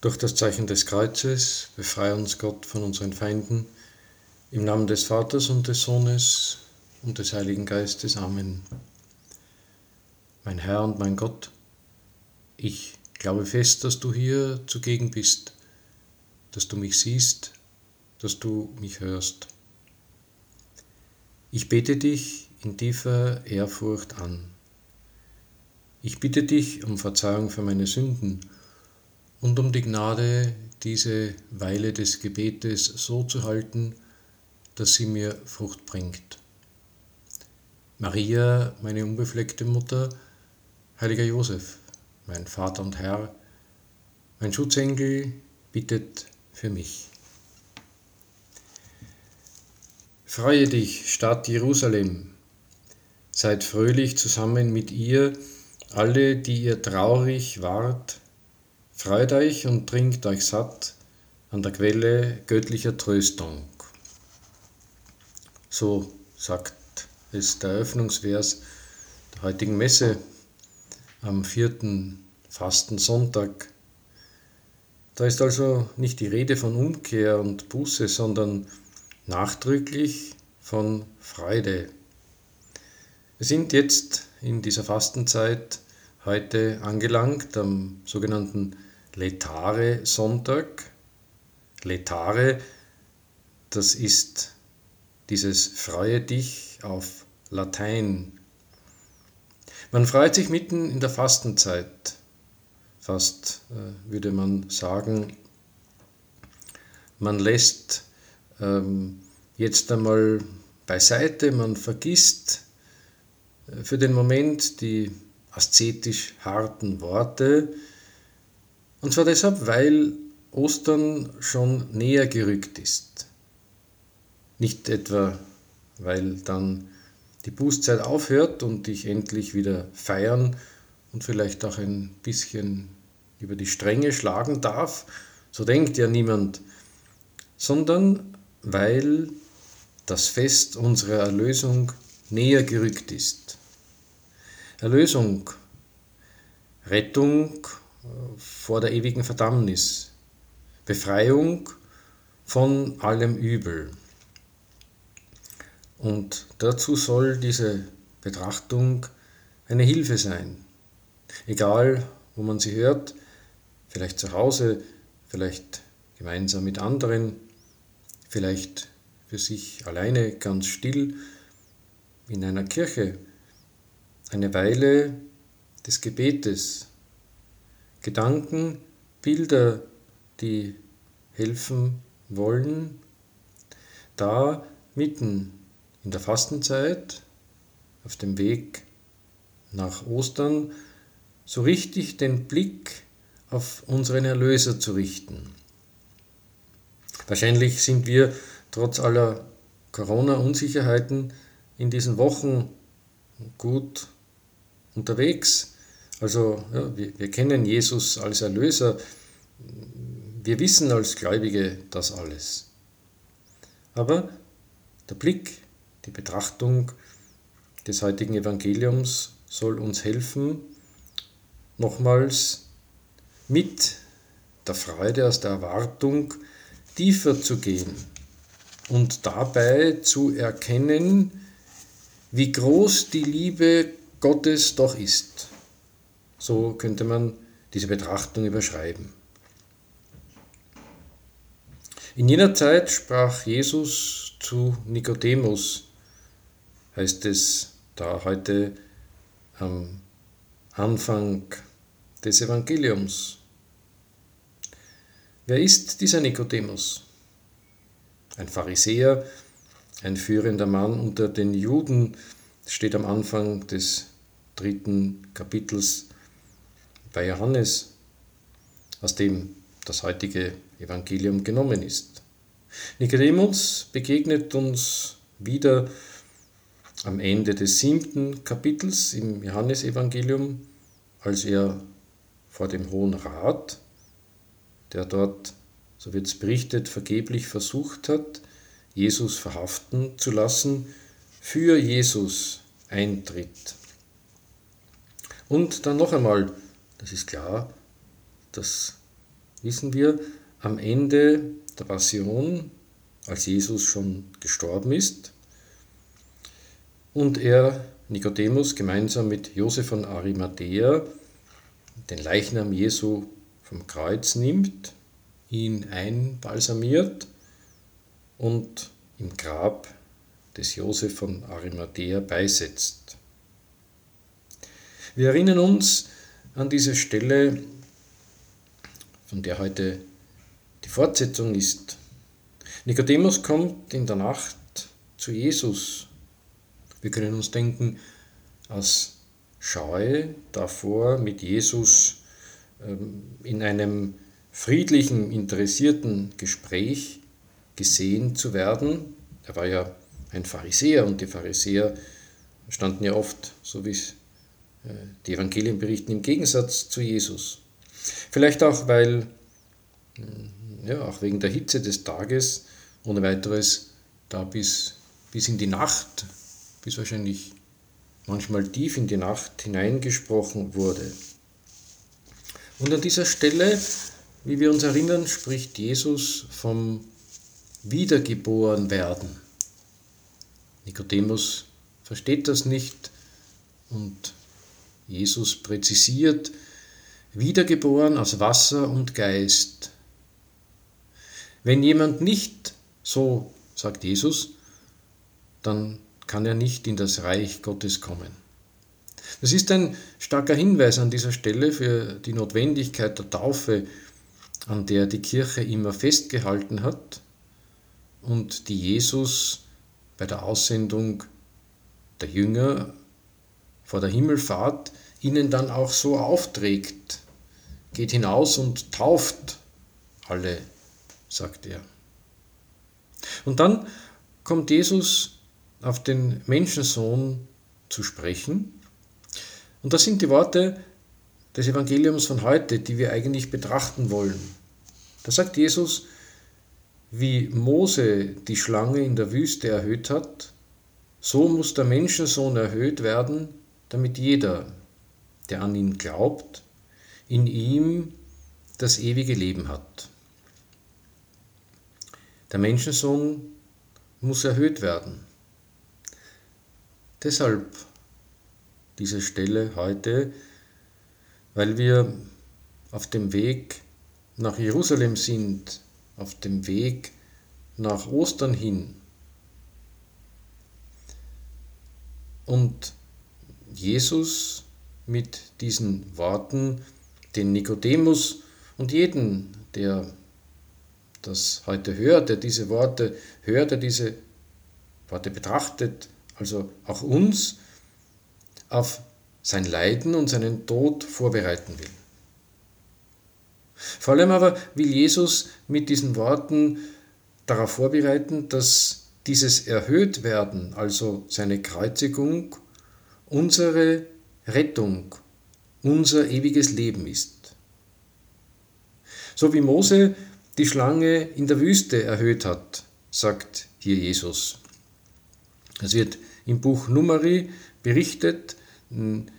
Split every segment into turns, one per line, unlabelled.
Durch das Zeichen des Kreuzes befreie uns Gott von unseren Feinden. Im Namen des Vaters und des Sohnes und des Heiligen Geistes. Amen. Mein Herr und mein Gott, ich glaube fest, dass du hier zugegen bist, dass du mich siehst, dass du mich hörst. Ich bete dich in tiefer Ehrfurcht an. Ich bitte dich um Verzeihung für meine Sünden und um die Gnade, diese Weile des Gebetes so zu halten, dass sie mir Frucht bringt. Maria, meine unbefleckte Mutter, heiliger Josef, mein Vater und Herr, mein Schutzengel, bittet für mich. Freue dich, Stadt Jerusalem, seid fröhlich zusammen mit ihr, alle, die ihr traurig wart, Freut euch und trinkt euch satt an der Quelle göttlicher Tröstung. So sagt es der Eröffnungsvers der heutigen Messe am vierten Fastensonntag. Da ist also nicht die Rede von Umkehr und Buße, sondern nachdrücklich von Freude. Wir sind jetzt in dieser Fastenzeit heute angelangt am sogenannten Letare Sonntag. Letare, das ist dieses Freue dich auf Latein. Man freut sich mitten in der Fastenzeit, fast äh, würde man sagen, man lässt ähm, jetzt einmal beiseite, man vergisst äh, für den Moment die aszetisch harten Worte, und zwar deshalb, weil Ostern schon näher gerückt ist. Nicht etwa, weil dann die Bußzeit aufhört und ich endlich wieder feiern und vielleicht auch ein bisschen über die Stränge schlagen darf, so denkt ja niemand, sondern weil das Fest unserer Erlösung näher gerückt ist. Erlösung, Rettung vor der ewigen Verdammnis, Befreiung von allem Übel. Und dazu soll diese Betrachtung eine Hilfe sein. Egal, wo man sie hört, vielleicht zu Hause, vielleicht gemeinsam mit anderen, vielleicht für sich alleine ganz still in einer Kirche, eine Weile des Gebetes, Gedanken, Bilder, die helfen wollen, da mitten in der Fastenzeit, auf dem Weg nach Ostern, so richtig den Blick auf unseren Erlöser zu richten. Wahrscheinlich sind wir trotz aller Corona-Unsicherheiten in diesen Wochen gut unterwegs also ja, wir, wir kennen Jesus als Erlöser. Wir wissen als Gläubige das alles. Aber der Blick, die Betrachtung des heutigen Evangeliums soll uns helfen, nochmals mit der Freude aus der Erwartung tiefer zu gehen und dabei zu erkennen, wie groß die Liebe Gottes doch ist. So könnte man diese Betrachtung überschreiben. In jener Zeit sprach Jesus zu Nikodemus, heißt es da heute am Anfang des Evangeliums. Wer ist dieser Nikodemus? Ein Pharisäer, ein führender Mann unter den Juden, steht am Anfang des dritten Kapitels bei Johannes, aus dem das heutige Evangelium genommen ist. Nikodemus begegnet uns wieder am Ende des siebten Kapitels im Johannesevangelium, als er vor dem Hohen Rat, der dort, so wird es berichtet, vergeblich versucht hat, Jesus verhaften zu lassen, für Jesus eintritt. Und dann noch einmal das ist klar, dass wissen wir, am Ende der Passion, als Jesus schon gestorben ist und er Nikodemus gemeinsam mit Josef von Arimathea den Leichnam Jesu vom Kreuz nimmt, ihn einbalsamiert und im Grab des Josef von Arimathea beisetzt. Wir erinnern uns an diese Stelle, von der heute die Fortsetzung ist. Nikodemus kommt in der Nacht zu Jesus. Wir können uns denken, aus Scheu davor, mit Jesus ähm, in einem friedlichen, interessierten Gespräch gesehen zu werden. Er war ja ein Pharisäer und die Pharisäer standen ja oft, so wie es die Evangelien berichten, im Gegensatz zu Jesus. Vielleicht auch, weil, hm, ja, auch wegen der Hitze des Tages ohne weiteres da bis, bis in die Nacht, bis wahrscheinlich manchmal tief in die Nacht hineingesprochen wurde. Und an dieser Stelle, wie wir uns erinnern, spricht Jesus vom Wiedergeborenwerden. Nikodemus versteht das nicht und Jesus präzisiert, wiedergeboren aus Wasser und Geist. Wenn jemand nicht so, sagt Jesus, dann kann er nicht in das Reich Gottes kommen. Das ist ein starker Hinweis an dieser Stelle für die Notwendigkeit der Taufe, an der die Kirche immer festgehalten hat und die Jesus bei der Aussendung der Jünger vor der Himmelfahrt ihnen dann auch so aufträgt. Geht hinaus und tauft alle, sagt er. Und dann kommt Jesus auf den Menschensohn zu sprechen. Und das sind die Worte des Evangeliums von heute, die wir eigentlich betrachten wollen. Da sagt Jesus, wie Mose die Schlange in der Wüste erhöht hat, so muss der Menschensohn erhöht werden, damit jeder, der an ihn glaubt, in ihm das ewige Leben hat. Der Menschensohn muss erhöht werden. Deshalb diese Stelle heute, weil wir auf dem Weg nach Jerusalem sind, auf dem Weg nach Ostern hin. Und Jesus mit diesen Worten den Nikodemus und jeden, der das heute hört, der diese Worte hört, der diese Worte betrachtet, also auch uns, auf sein Leiden und seinen Tod vorbereiten will. Vor allem aber will Jesus mit diesen Worten darauf vorbereiten, dass dieses Erhöhtwerden, also seine Kreuzigung, unsere Rettung, unser ewiges Leben ist. So wie Mose die Schlange in der Wüste erhöht hat, sagt hier Jesus. Es wird im Buch Numeri berichtet, in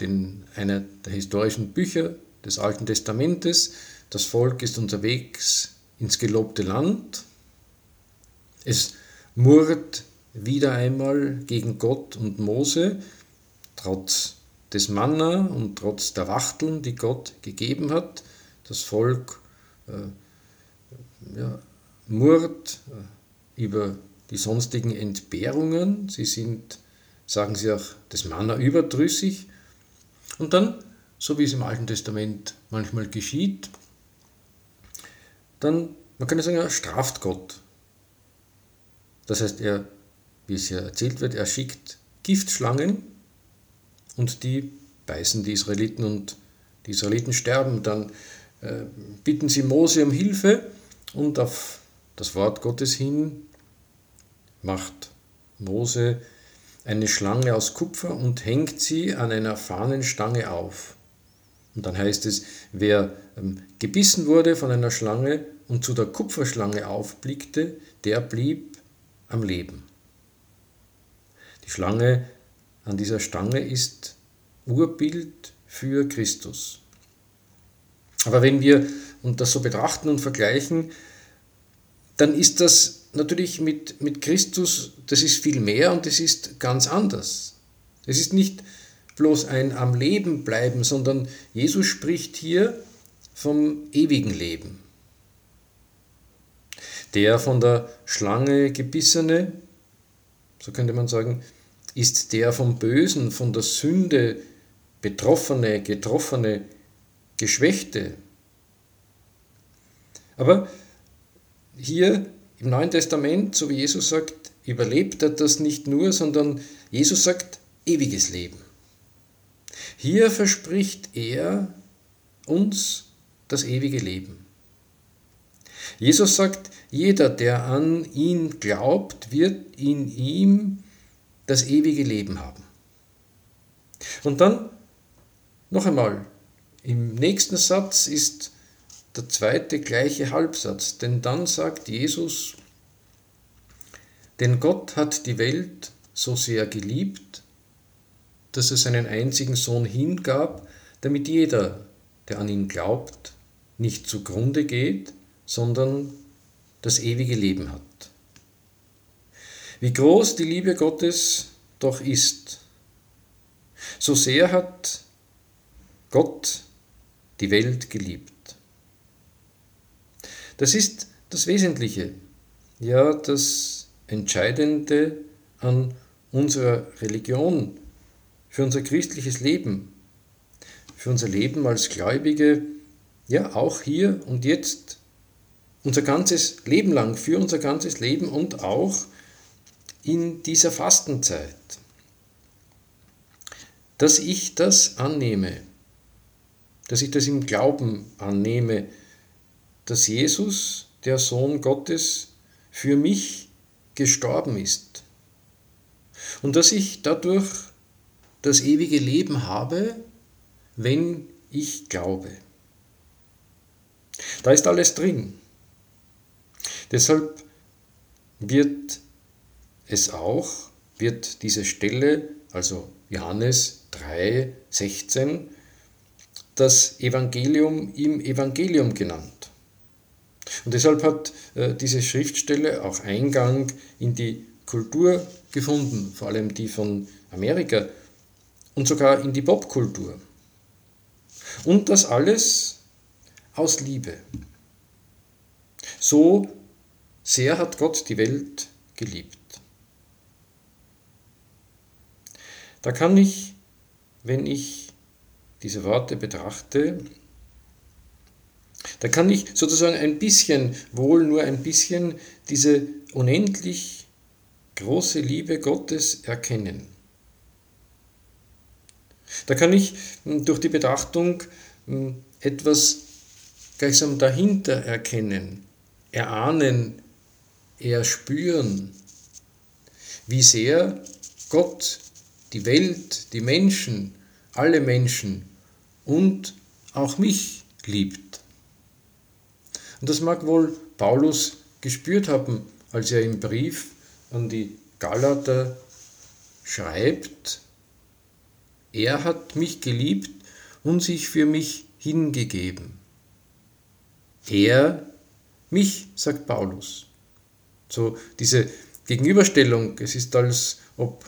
den, einer der historischen Bücher des Alten Testamentes. Das Volk ist unterwegs ins gelobte Land. Es murrt wieder einmal gegen Gott und Mose, trotz des Manna und trotz der Wachteln, die Gott gegeben hat. Das Volk äh, ja, murrt äh, über die sonstigen Entbehrungen. Sie sind, sagen sie auch, des Manna überdrüssig. Und dann, so wie es im Alten Testament manchmal geschieht, dann, man könnte sagen, er straft Gott. Das heißt, er, wie es ja erzählt wird, er schickt Giftschlangen und die beißen die Israeliten und die Israeliten sterben. Dann äh, bitten sie Mose um Hilfe und auf das Wort Gottes hin macht Mose eine Schlange aus Kupfer und hängt sie an einer Fahnenstange auf. Und dann heißt es, wer ähm, gebissen wurde von einer Schlange und zu der Kupferschlange aufblickte, der blieb am Leben. Die Schlange an dieser Stange ist Urbild für Christus. Aber wenn wir das so betrachten und vergleichen, dann ist das natürlich mit, mit Christus, das ist viel mehr und es ist ganz anders. Es ist nicht bloß ein am Leben bleiben, sondern Jesus spricht hier vom ewigen Leben. Der von der Schlange gebissene, so könnte man sagen, ist der vom Bösen, von der Sünde betroffene, getroffene, geschwächte. Aber hier im Neuen Testament, so wie Jesus sagt, überlebt er das nicht nur, sondern Jesus sagt ewiges Leben. Hier verspricht er uns das ewige Leben. Jesus sagt, jeder, der an ihn glaubt, wird in ihm das ewige Leben haben. Und dann noch einmal, im nächsten Satz ist der zweite gleiche Halbsatz, denn dann sagt Jesus, denn Gott hat die Welt so sehr geliebt, dass er seinen einzigen Sohn hingab, damit jeder, der an ihn glaubt, nicht zugrunde geht, sondern das ewige Leben hat. Wie groß die Liebe Gottes doch ist, so sehr hat Gott die Welt geliebt. Das ist das Wesentliche, ja das Entscheidende an unserer Religion, für unser christliches Leben, für unser Leben als Gläubige, ja auch hier und jetzt, unser ganzes Leben lang, für unser ganzes Leben und auch in dieser Fastenzeit, dass ich das annehme, dass ich das im Glauben annehme, dass Jesus, der Sohn Gottes, für mich gestorben ist und dass ich dadurch das ewige Leben habe, wenn ich glaube. Da ist alles drin. Deshalb wird es auch, wird diese Stelle, also Johannes 3, 16, das Evangelium im Evangelium genannt. Und deshalb hat äh, diese Schriftstelle auch Eingang in die Kultur gefunden, vor allem die von Amerika und sogar in die Popkultur. Und das alles aus Liebe. So sehr hat Gott die Welt geliebt. Da kann ich, wenn ich diese Worte betrachte, da kann ich sozusagen ein bisschen, wohl nur ein bisschen, diese unendlich große Liebe Gottes erkennen. Da kann ich hm, durch die Betrachtung hm, etwas gleichsam dahinter erkennen, erahnen, erspüren, wie sehr Gott die Welt, die Menschen, alle Menschen und auch mich liebt. Und das mag wohl Paulus gespürt haben, als er im Brief an die Galater schreibt, er hat mich geliebt und sich für mich hingegeben. Er, mich, sagt Paulus. So diese Gegenüberstellung, es ist als ob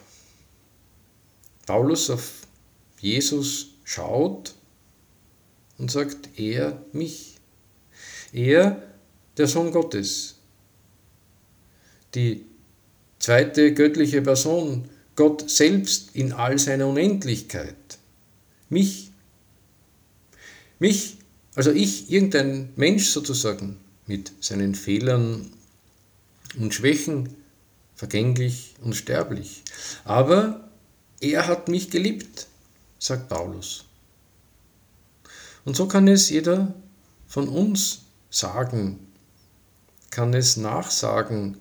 Paulus auf Jesus schaut und sagt, er, mich. Er, der Sohn Gottes, die zweite göttliche Person, Gott selbst in all seiner Unendlichkeit. Mich. Mich, also ich, irgendein Mensch sozusagen, mit seinen Fehlern und Schwächen, vergänglich und sterblich. Aber er hat mich geliebt, sagt Paulus. Und so kann es jeder von uns sagen, kann es nachsagen,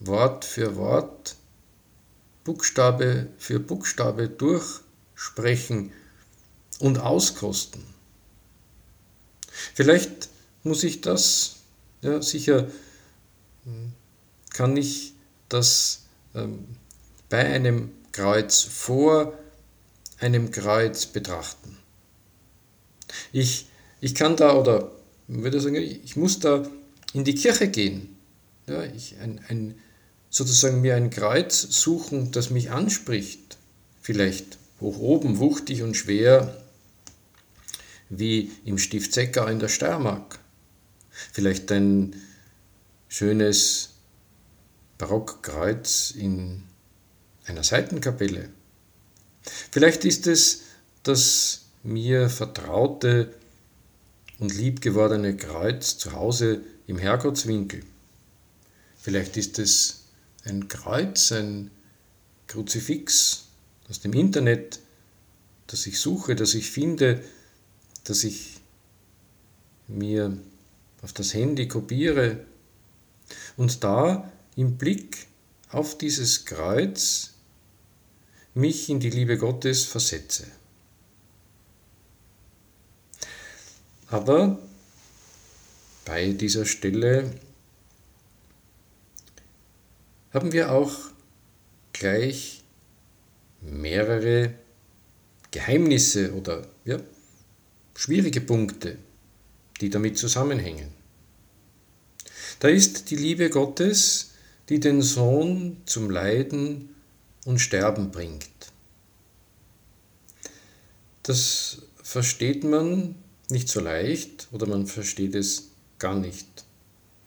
Wort für Wort, Buchstabe für Buchstabe durchsprechen und auskosten. Vielleicht muss ich das, ja sicher kann ich das ähm, bei einem Kreuz vor einem Kreuz betrachten. Ich ich kann da, oder würde sagen, ich muss da in die Kirche gehen. Ja, ich, ein, ein, sozusagen mir ein Kreuz suchen, das mich anspricht. Vielleicht hoch oben, wuchtig und schwer, wie im Stift Seckau in der Steiermark. Vielleicht ein schönes Barockkreuz in einer Seitenkapelle. Vielleicht ist es das mir vertraute und liebgewordene Kreuz zu Hause im Herrgottswinkel. Vielleicht ist es ein Kreuz, ein Kruzifix aus dem Internet, das ich suche, das ich finde, das ich mir auf das Handy kopiere und da im Blick auf dieses Kreuz mich in die Liebe Gottes versetze. Aber bei dieser Stelle haben wir auch gleich mehrere Geheimnisse oder ja, schwierige Punkte, die damit zusammenhängen. Da ist die Liebe Gottes, die den Sohn zum Leiden und Sterben bringt. Das versteht man nicht so leicht oder man versteht es gar nicht,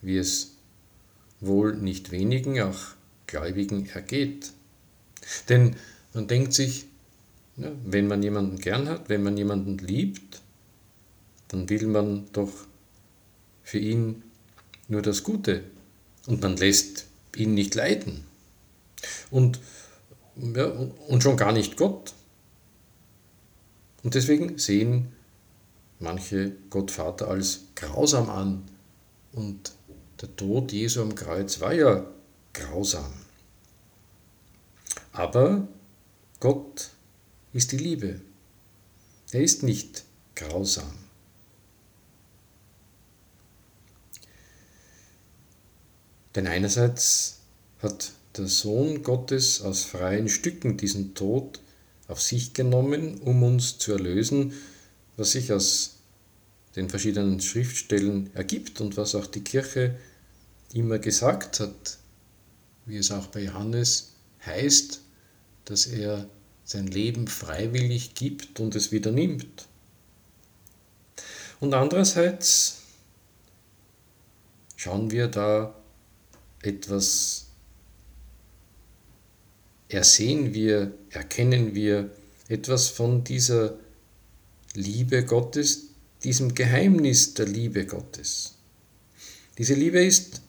wie es wohl nicht wenigen, auch Gläubigen ergeht. Denn man denkt sich, wenn man jemanden gern hat, wenn man jemanden liebt, dann will man doch für ihn nur das Gute und man lässt ihn nicht leiden. Und, ja, und schon gar nicht Gott. Und deswegen sehen manche Gott Vater als grausam an und der Tod Jesu am Kreuz war ja grausam. Aber Gott ist die Liebe. Er ist nicht grausam. Denn einerseits hat der Sohn Gottes aus freien Stücken diesen Tod auf sich genommen, um uns zu erlösen, was sich aus den verschiedenen Schriftstellen ergibt und was auch die Kirche immer gesagt hat, wie es auch bei Johannes heißt, dass er sein Leben freiwillig gibt und es wieder nimmt. Und andererseits schauen wir da etwas, ersehen wir, erkennen wir etwas von dieser Liebe Gottes, diesem Geheimnis der Liebe Gottes. Diese Liebe ist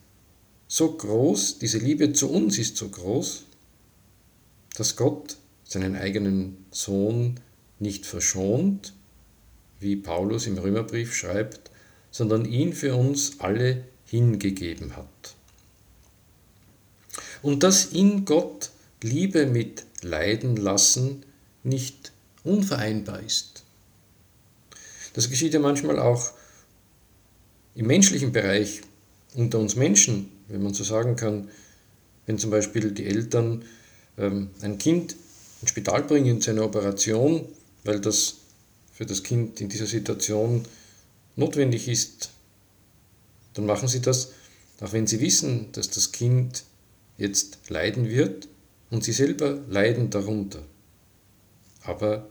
so groß, diese Liebe zu uns ist so groß, dass Gott seinen eigenen Sohn nicht verschont, wie Paulus im Römerbrief schreibt, sondern ihn für uns alle hingegeben hat. Und dass in Gott Liebe mit Leiden lassen nicht unvereinbar ist. Das geschieht ja manchmal auch im menschlichen Bereich unter uns Menschen, wenn man so sagen kann, wenn zum Beispiel die Eltern ähm, ein Kind ins Spital bringen zu einer Operation, weil das für das Kind in dieser Situation notwendig ist, dann machen sie das, auch wenn sie wissen, dass das Kind jetzt leiden wird und sie selber leiden darunter. Aber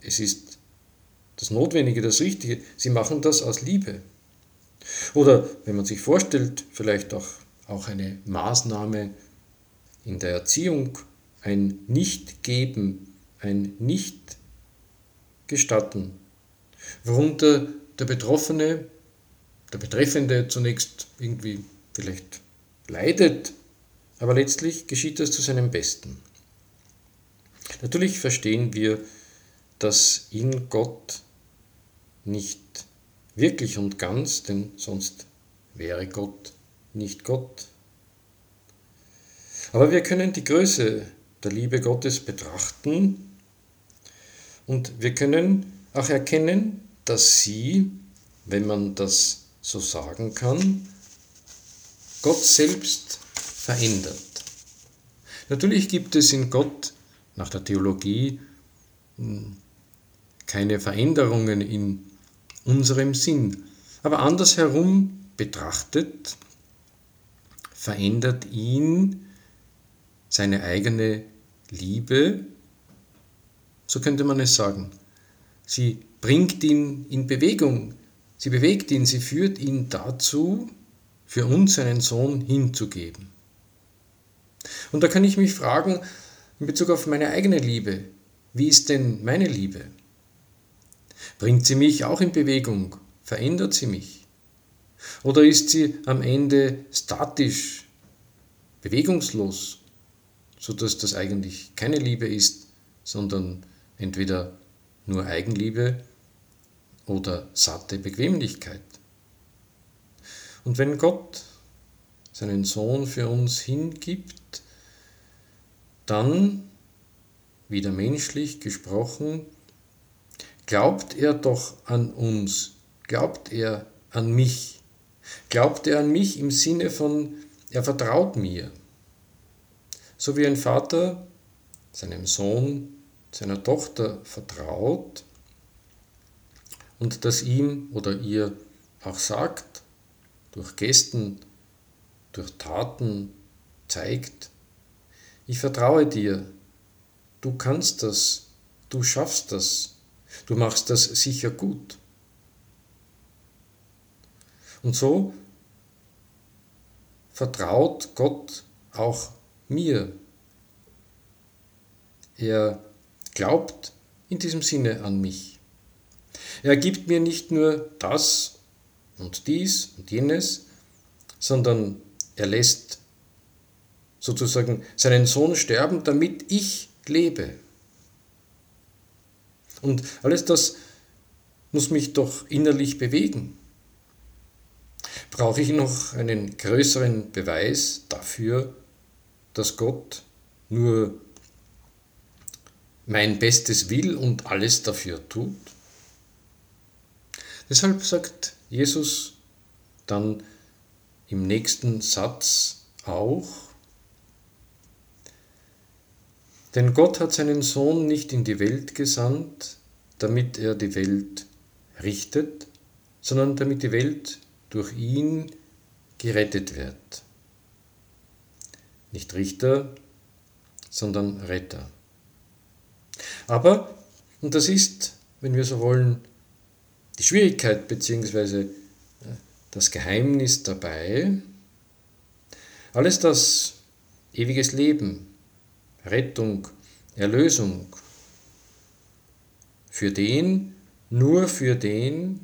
es ist das Notwendige, das Richtige. Sie machen das aus Liebe. Oder wenn man sich vorstellt, vielleicht auch, auch eine Maßnahme in der Erziehung, ein Nicht-Geben, ein Nicht-Gestatten, worunter der Betroffene, der Betreffende zunächst irgendwie vielleicht leidet, aber letztlich geschieht das zu seinem Besten. Natürlich verstehen wir, dass in Gott nicht wirklich und ganz, denn sonst wäre Gott nicht Gott. Aber wir können die Größe der Liebe Gottes betrachten und wir können auch erkennen, dass sie, wenn man das so sagen kann, Gott selbst verändert. Natürlich gibt es in Gott nach der Theologie keine Veränderungen in unserem Sinn. Aber andersherum betrachtet, verändert ihn seine eigene Liebe, so könnte man es sagen. Sie bringt ihn in Bewegung, sie bewegt ihn, sie führt ihn dazu, für uns seinen Sohn hinzugeben. Und da kann ich mich fragen, in Bezug auf meine eigene Liebe, wie ist denn meine Liebe? Bringt sie mich auch in Bewegung? Verändert sie mich? Oder ist sie am Ende statisch, bewegungslos, sodass das eigentlich keine Liebe ist, sondern entweder nur Eigenliebe oder satte Bequemlichkeit? Und wenn Gott seinen Sohn für uns hingibt, dann, wieder menschlich gesprochen, glaubt er doch an uns, glaubt er an mich, glaubt er an mich im Sinne von, er vertraut mir. So wie ein Vater seinem Sohn, seiner Tochter vertraut und das ihm oder ihr auch sagt, durch Gesten, durch Taten zeigt, ich vertraue dir, du kannst das, du schaffst das, du machst das sicher gut. Und so vertraut Gott auch mir. Er glaubt in diesem Sinne an mich. Er gibt mir nicht nur das und dies und jenes, sondern er lässt sozusagen seinen Sohn sterben, damit ich lebe. Und alles das muss mich doch innerlich bewegen. Brauche ich noch einen größeren Beweis dafür, dass Gott nur mein Bestes will und alles dafür tut? Deshalb sagt Jesus dann im nächsten Satz auch, denn Gott hat seinen Sohn nicht in die Welt gesandt, damit er die Welt richtet, sondern damit die Welt durch ihn gerettet wird. Nicht Richter, sondern Retter. Aber, und das ist, wenn wir so wollen, die Schwierigkeit bzw. Äh, das Geheimnis dabei, alles das ewiges Leben, Rettung, Erlösung, für den, nur für den,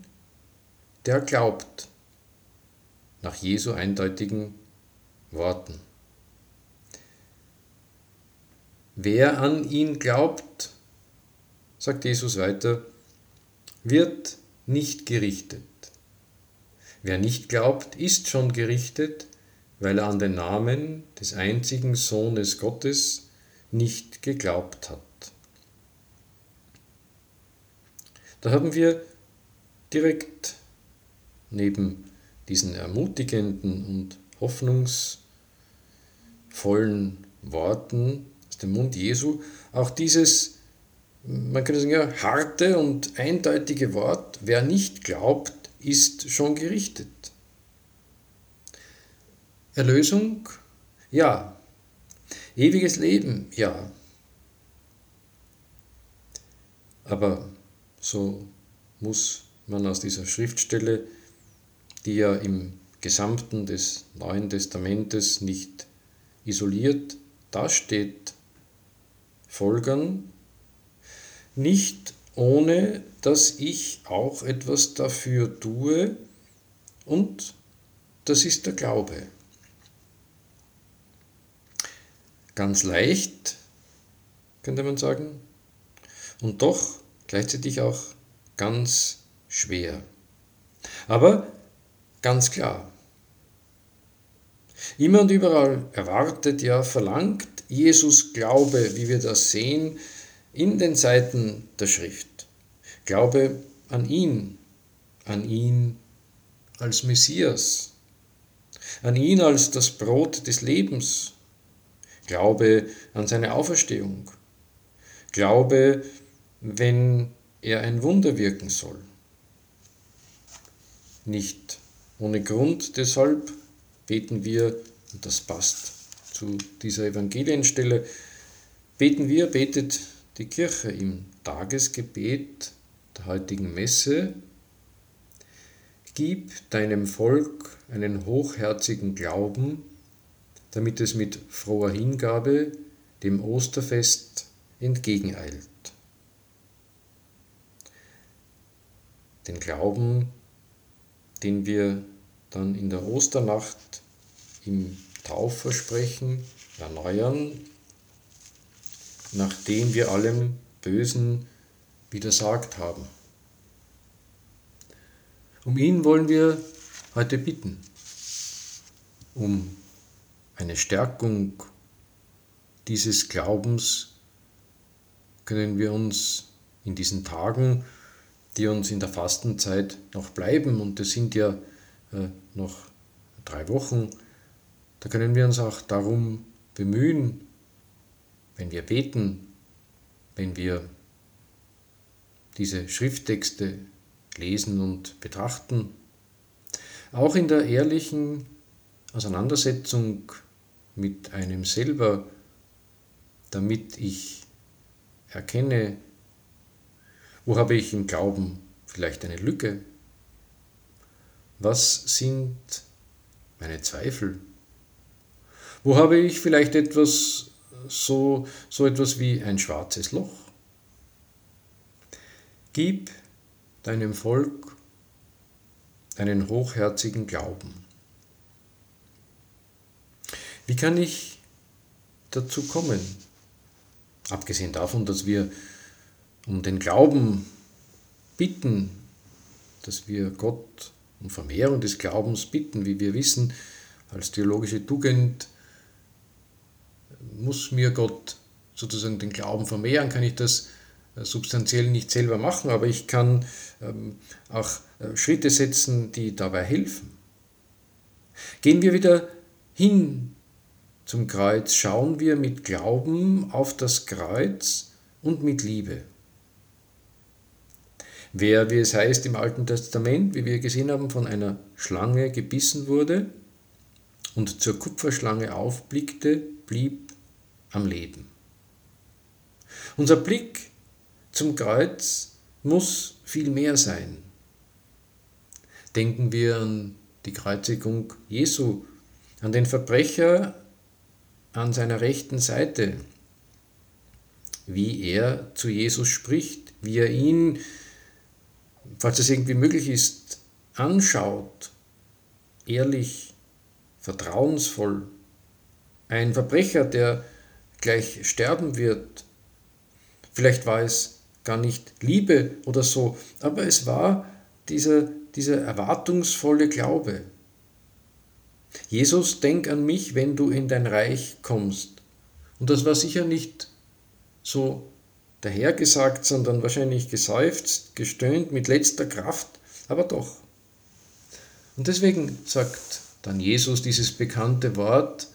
der glaubt, nach Jesu eindeutigen Worten. Wer an ihn glaubt, sagt Jesus weiter, wird nicht gerichtet. Wer nicht glaubt, ist schon gerichtet, weil er an den Namen des einzigen Sohnes Gottes nicht geglaubt hat. Da haben wir direkt neben diesen ermutigenden und hoffnungsvollen Worten aus dem Mund Jesu auch dieses man könnte sagen, ja, harte und eindeutige Wort, wer nicht glaubt, ist schon gerichtet. Erlösung? Ja. Ewiges Leben? Ja. Aber so muss man aus dieser Schriftstelle, die ja im Gesamten des Neuen Testamentes nicht isoliert dasteht, folgern, nicht ohne dass ich auch etwas dafür tue und das ist der Glaube. Ganz leicht, könnte man sagen, und doch gleichzeitig auch ganz schwer. Aber ganz klar. Immer und überall erwartet, ja verlangt Jesus Glaube, wie wir das sehen, in den Seiten der Schrift. Glaube an ihn, an ihn als Messias, an ihn als das Brot des Lebens. Glaube an seine Auferstehung. Glaube, wenn er ein Wunder wirken soll. nicht ohne Grund. Deshalb beten wir, und das passt zu dieser Evangelienstelle, beten wir, betet die Kirche im Tagesgebet der heutigen Messe. Gib deinem Volk einen hochherzigen Glauben, damit es mit froher Hingabe dem Osterfest entgegeneilt. Den Glauben, den wir dann in der Osternacht im Taufversprechen erneuern, nachdem wir allem Bösen widersagt haben. Um ihn wollen wir heute bitten, um eine Stärkung dieses Glaubens können wir uns in diesen Tagen, die uns in der Fastenzeit noch bleiben, und es sind ja äh, noch drei Wochen, da können wir uns auch darum bemühen, wenn wir beten, wenn wir diese Schrifttexte lesen und betrachten, auch in der ehrlichen Auseinandersetzung mit einem selber, damit ich erkenne, wo habe ich im Glauben vielleicht eine Lücke, was sind meine Zweifel, wo habe ich vielleicht etwas so, so etwas wie ein schwarzes Loch. Gib deinem Volk einen hochherzigen Glauben. Wie kann ich dazu kommen? Abgesehen davon, dass wir um den Glauben bitten, dass wir Gott um Vermehrung des Glaubens bitten, wie wir wissen, als theologische Tugend muss mir Gott sozusagen den Glauben vermehren, kann ich das äh, substanziell nicht selber machen, aber ich kann ähm, auch äh, Schritte setzen, die dabei helfen. Gehen wir wieder hin zum Kreuz, schauen wir mit Glauben auf das Kreuz und mit Liebe. Wer, wie es heißt im Alten Testament, wie wir gesehen haben, von einer Schlange gebissen wurde und zur Kupferschlange aufblickte, blieb am Leben. Unser Blick zum Kreuz muss viel mehr sein. Denken wir an die Kreuzigung Jesu, an den Verbrecher an seiner rechten Seite, wie er zu Jesus spricht, wie er ihn, falls es irgendwie möglich ist, anschaut, ehrlich, vertrauensvoll. Ein Verbrecher, der gleich sterben wird. Vielleicht war es gar nicht Liebe oder so, aber es war dieser, dieser erwartungsvolle Glaube. Jesus, denk an mich, wenn du in dein Reich kommst. Und das war sicher nicht so dahergesagt, sondern wahrscheinlich geseufzt, gestöhnt mit letzter Kraft, aber doch. Und deswegen sagt dann Jesus dieses bekannte Wort,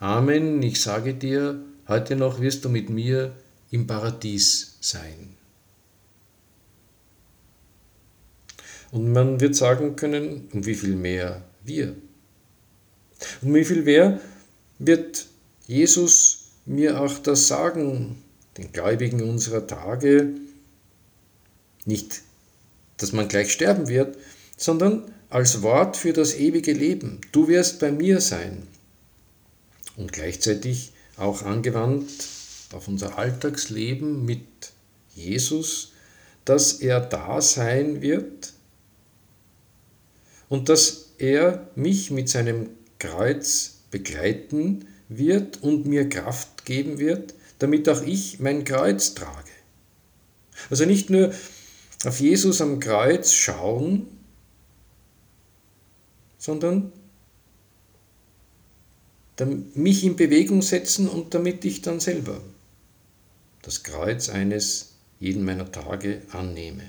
Amen, ich sage dir, Heute noch wirst du mit mir im Paradies sein. Und man wird sagen können, um wie viel mehr wir. Um wie viel mehr wird Jesus mir auch das sagen, den Gläubigen unserer Tage, nicht, dass man gleich sterben wird, sondern als Wort für das ewige Leben. Du wirst bei mir sein. Und gleichzeitig auch angewandt auf unser Alltagsleben mit Jesus, dass er da sein wird und dass er mich mit seinem Kreuz begleiten wird und mir Kraft geben wird, damit auch ich mein Kreuz trage. Also nicht nur auf Jesus am Kreuz schauen, sondern mich in Bewegung setzen und damit ich dann selber das Kreuz eines jeden meiner Tage annehme.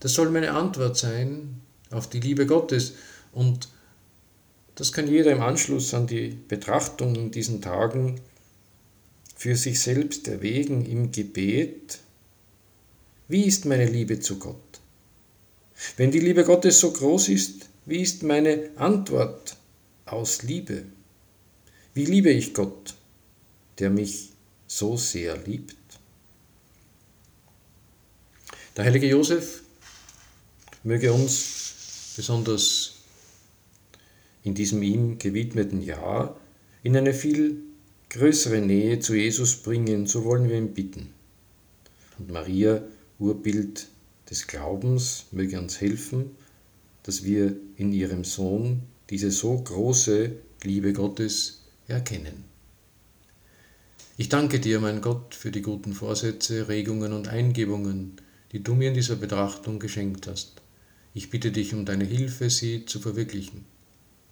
Das soll meine Antwort sein auf die Liebe Gottes und das kann jeder im Anschluss an die Betrachtung in diesen Tagen für sich selbst erwägen im Gebet. Wie ist meine Liebe zu Gott? Wenn die Liebe Gottes so groß ist, wie ist meine Antwort aus Liebe? Wie liebe ich Gott, der mich so sehr liebt? Der heilige Josef möge uns besonders in diesem ihm gewidmeten Jahr in eine viel größere Nähe zu Jesus bringen, so wollen wir ihn bitten. Und Maria, Urbild des Glaubens, möge uns helfen, dass wir in ihrem Sohn diese so große Liebe Gottes erkennen. Ich danke dir, mein Gott, für die guten Vorsätze, Regungen und Eingebungen, die du mir in dieser Betrachtung geschenkt hast. Ich bitte dich um deine Hilfe, sie zu verwirklichen.